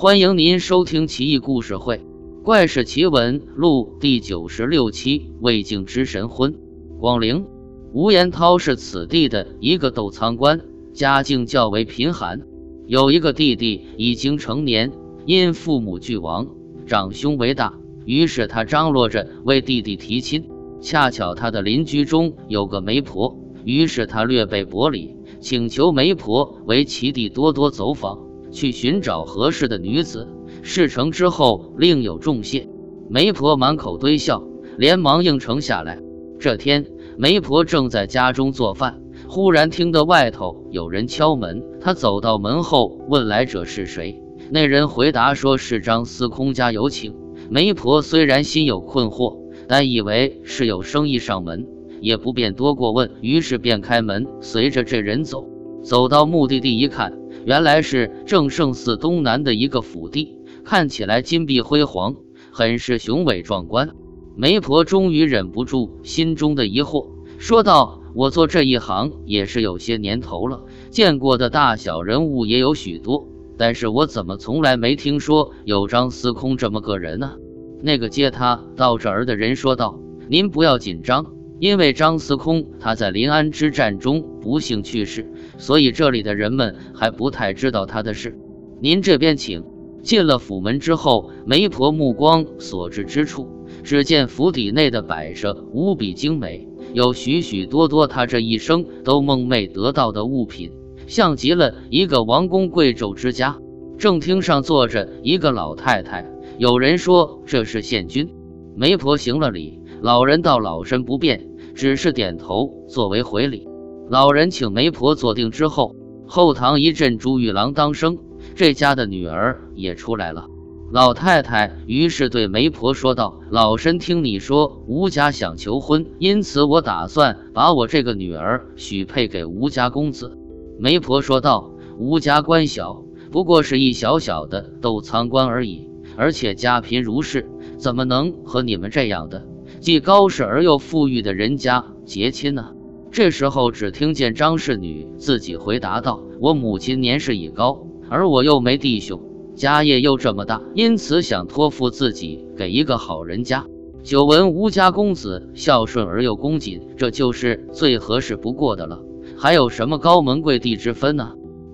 欢迎您收听《奇异故事会·怪事奇闻录》第九十六期《魏晋之神婚》。广陵，吴延涛是此地的一个斗仓官，家境较为贫寒，有一个弟弟已经成年，因父母俱亡，长兄为大，于是他张罗着为弟弟提亲。恰巧他的邻居中有个媒婆，于是他略备薄礼。请求媒婆为其弟多多走访，去寻找合适的女子。事成之后另有重谢。媒婆满口堆笑，连忙应承下来。这天，媒婆正在家中做饭，忽然听得外头有人敲门。她走到门后，问来者是谁。那人回答说是张司空家有请。媒婆虽然心有困惑，但以为是有生意上门。也不便多过问，于是便开门，随着这人走。走到目的地一看，原来是正圣寺东南的一个府邸，看起来金碧辉煌，很是雄伟壮观。媒婆终于忍不住心中的疑惑，说道：“我做这一行也是有些年头了，见过的大小人物也有许多，但是我怎么从来没听说有张司空这么个人呢？”那个接他到这儿的人说道：“您不要紧张。”因为张司空他在临安之战中不幸去世，所以这里的人们还不太知道他的事。您这边请。进了府门之后，媒婆目光所至之处，只见府邸内的摆设无比精美，有许许多多他这一生都梦寐得到的物品，像极了一个王公贵胄之家。正厅上坐着一个老太太，有人说这是县君。媒婆行了礼，老人道：“老身不便。”只是点头作为回礼。老人请媒婆坐定之后，后堂一阵珠玉郎当声，这家的女儿也出来了。老太太于是对媒婆说道：“老身听你说吴家想求婚，因此我打算把我这个女儿许配给吴家公子。”媒婆说道：“吴家官小，不过是一小小的斗仓官而已，而且家贫如是，怎么能和你们这样的？”既高氏而又富裕的人家结亲呢？这时候，只听见张氏女自己回答道：“我母亲年事已高，而我又没弟兄，家业又这么大，因此想托付自己给一个好人家。久闻吴家公子孝顺而又恭谨，这就是最合适不过的了。还有什么高门贵地之分呢？”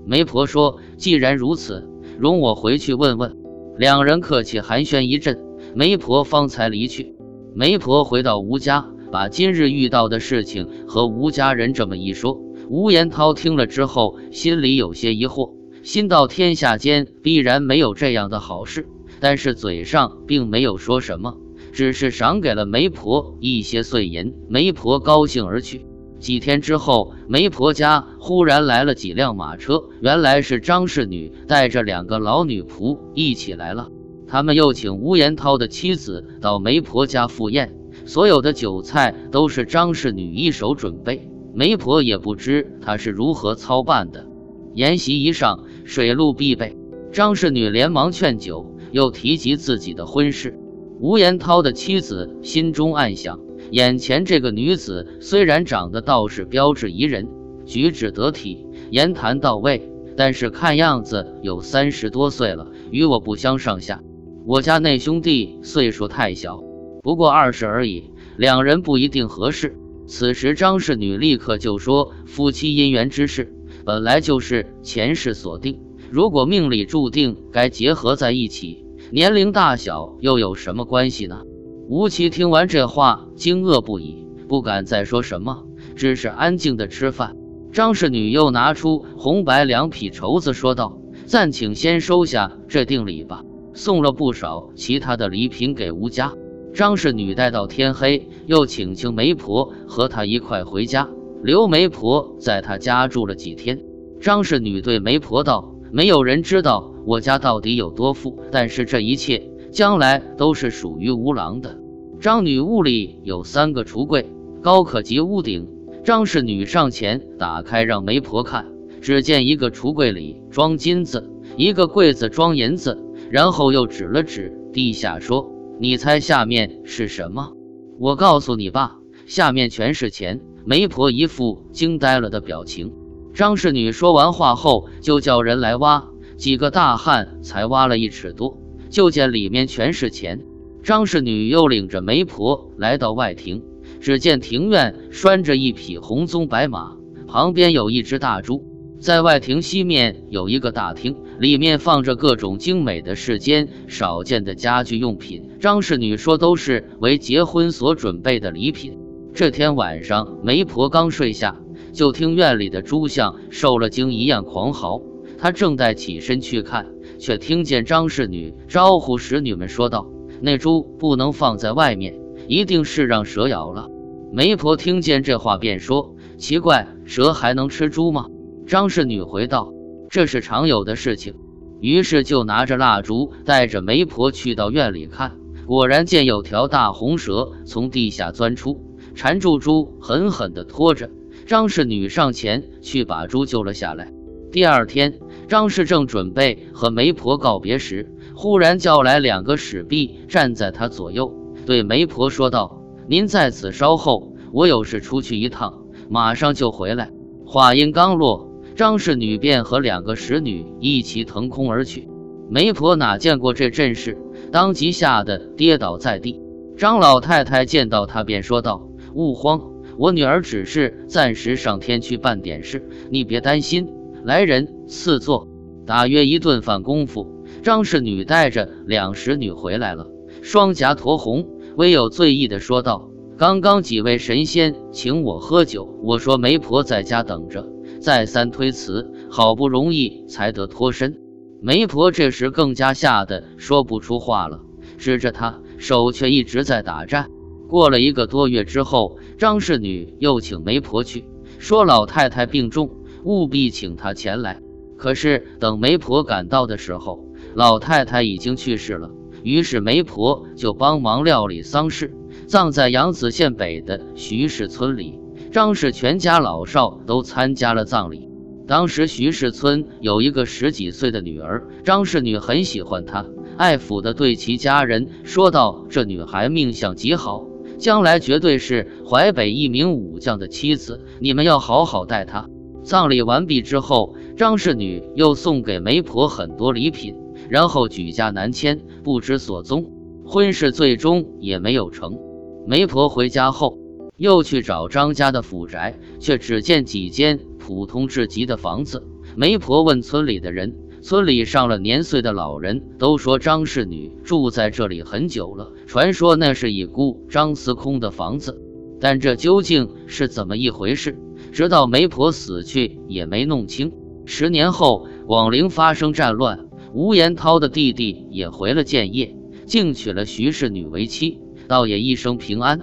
媒婆说：“既然如此，容我回去问问。”两人客气寒暄一阵，媒婆方才离去。媒婆回到吴家，把今日遇到的事情和吴家人这么一说。吴延涛听了之后，心里有些疑惑，心道天下间必然没有这样的好事，但是嘴上并没有说什么，只是赏给了媒婆一些碎银。媒婆高兴而去。几天之后，媒婆家忽然来了几辆马车，原来是张氏女带着两个老女仆一起来了。他们又请吴延涛的妻子到媒婆家赴宴，所有的酒菜都是张氏女一手准备，媒婆也不知她是如何操办的。宴席一上，水陆必备，张氏女连忙劝酒，又提及自己的婚事。吴延涛的妻子心中暗想：眼前这个女子虽然长得倒是标致宜人，举止得体，言谈到位，但是看样子有三十多岁了，与我不相上下。我家那兄弟岁数太小，不过二十而已，两人不一定合适。此时张氏女立刻就说：“夫妻姻缘之事，本来就是前世所定，如果命里注定该结合在一起，年龄大小又有什么关系呢？”吴奇听完这话，惊愕不已，不敢再说什么，只是安静的吃饭。张氏女又拿出红白两匹绸子，说道：“暂请先收下这定礼吧。”送了不少其他的礼品给吴家，张氏女待到天黑，又请请媒婆和她一块回家，刘媒婆在她家住了几天。张氏女对媒婆道：“没有人知道我家到底有多富，但是这一切将来都是属于吴郎的。”张女屋里有三个橱柜，高可及屋顶。张氏女上前打开，让媒婆看，只见一个橱柜里装金子，一个柜子装银子。然后又指了指地下，说：“你猜下面是什么？”我告诉你吧，下面全是钱。媒婆一副惊呆了的表情。张氏女说完话后，就叫人来挖，几个大汉才挖了一尺多，就见里面全是钱。张氏女又领着媒婆来到外庭，只见庭院拴着一匹红棕白马，旁边有一只大猪。在外庭西面有一个大厅，里面放着各种精美的世间少见的家具用品。张氏女说都是为结婚所准备的礼品。这天晚上，媒婆刚睡下，就听院里的猪像受了惊一样狂嚎。她正待起身去看，却听见张氏女招呼使女们说道。那猪不能放在外面，一定是让蛇咬了。媒婆听见这话，便说：“奇怪，蛇还能吃猪吗？”张氏女回道：“这是常有的事情。”于是就拿着蜡烛，带着媒婆去到院里看，果然见有条大红蛇从地下钻出，缠住猪，狠狠地拖着。张氏女上前去把猪救了下来。第二天，张氏正准备和媒婆告别时，忽然叫来两个使婢站在他左右，对媒婆说道：“您在此稍后，我有事出去一趟，马上就回来。”话音刚落，张氏女便和两个使女一齐腾空而去。媒婆哪见过这阵势，当即吓得跌倒在地。张老太太见到她，便说道：“勿慌，我女儿只是暂时上天去办点事，你别担心。”来人，赐座。大约一顿饭功夫。张氏女带着两使女回来了，双颊酡红，微有醉意的说道：“刚刚几位神仙请我喝酒，我说媒婆在家等着，再三推辞，好不容易才得脱身。”媒婆这时更加吓得说不出话了，指着他，手却一直在打颤。过了一个多月之后，张氏女又请媒婆去，说老太太病重，务必请她前来。可是等媒婆赶到的时候，老太太已经去世了，于是媒婆就帮忙料理丧事，葬在扬子县北的徐氏村里。张氏全家老少都参加了葬礼。当时徐氏村有一个十几岁的女儿，张氏女很喜欢她，爱抚地对其家人说道：“这女孩命相极好，将来绝对是淮北一名武将的妻子，你们要好好待她。”葬礼完毕之后，张氏女又送给媒婆很多礼品。然后举家南迁，不知所踪，婚事最终也没有成。媒婆回家后，又去找张家的府宅，却只见几间普通至极的房子。媒婆问村里的人，村里上了年岁的老人都说张氏女住在这里很久了，传说那是已故张司空的房子。但这究竟是怎么一回事？直到媒婆死去也没弄清。十年后，广陵发生战乱。吴延涛的弟弟也回了建业，竟娶了徐氏女为妻，倒也一生平安。